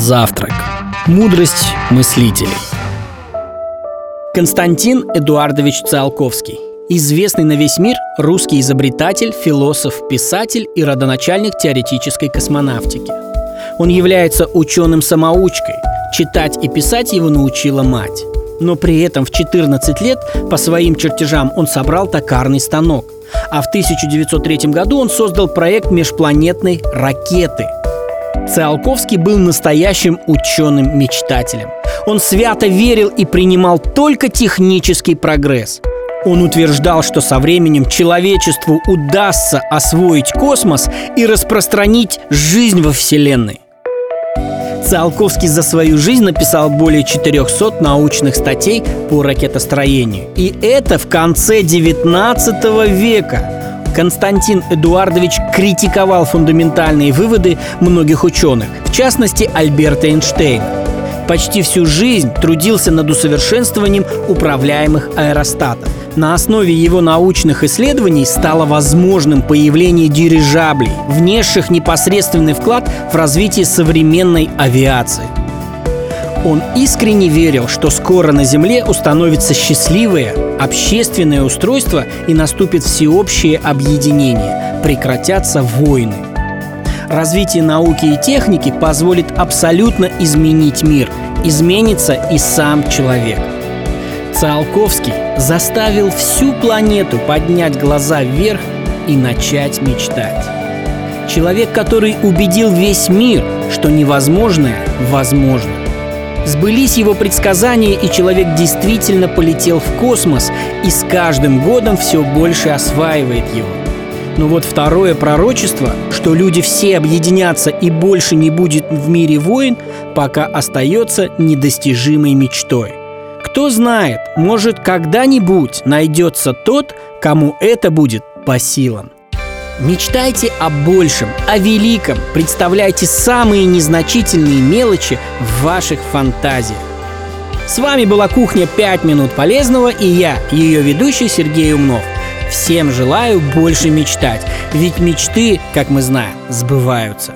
Завтрак. Мудрость мыслителей. Константин Эдуардович Циолковский. Известный на весь мир русский изобретатель, философ, писатель и родоначальник теоретической космонавтики. Он является ученым-самоучкой. Читать и писать его научила мать. Но при этом в 14 лет по своим чертежам он собрал токарный станок. А в 1903 году он создал проект межпланетной ракеты – Циолковский был настоящим ученым-мечтателем. Он свято верил и принимал только технический прогресс. Он утверждал, что со временем человечеству удастся освоить космос и распространить жизнь во Вселенной. Циолковский за свою жизнь написал более 400 научных статей по ракетостроению. И это в конце 19 века. Константин Эдуардович критиковал фундаментальные выводы многих ученых, в частности Альберта Эйнштейна. Почти всю жизнь трудился над усовершенствованием управляемых аэростатов. На основе его научных исследований стало возможным появление дирижаблей, внесших непосредственный вклад в развитие современной авиации – он искренне верил, что скоро на Земле установится счастливое общественное устройство и наступит всеобщее объединение, прекратятся войны. Развитие науки и техники позволит абсолютно изменить мир, изменится и сам человек. Циолковский заставил всю планету поднять глаза вверх и начать мечтать. Человек, который убедил весь мир, что невозможное возможно. Сбылись его предсказания, и человек действительно полетел в космос и с каждым годом все больше осваивает его. Но вот второе пророчество, что люди все объединятся и больше не будет в мире войн, пока остается недостижимой мечтой. Кто знает, может когда-нибудь найдется тот, кому это будет по силам. Мечтайте о большем, о великом, представляйте самые незначительные мелочи в ваших фантазиях. С вами была кухня «5 минут полезного» и я, ее ведущий Сергей Умнов. Всем желаю больше мечтать, ведь мечты, как мы знаем, сбываются.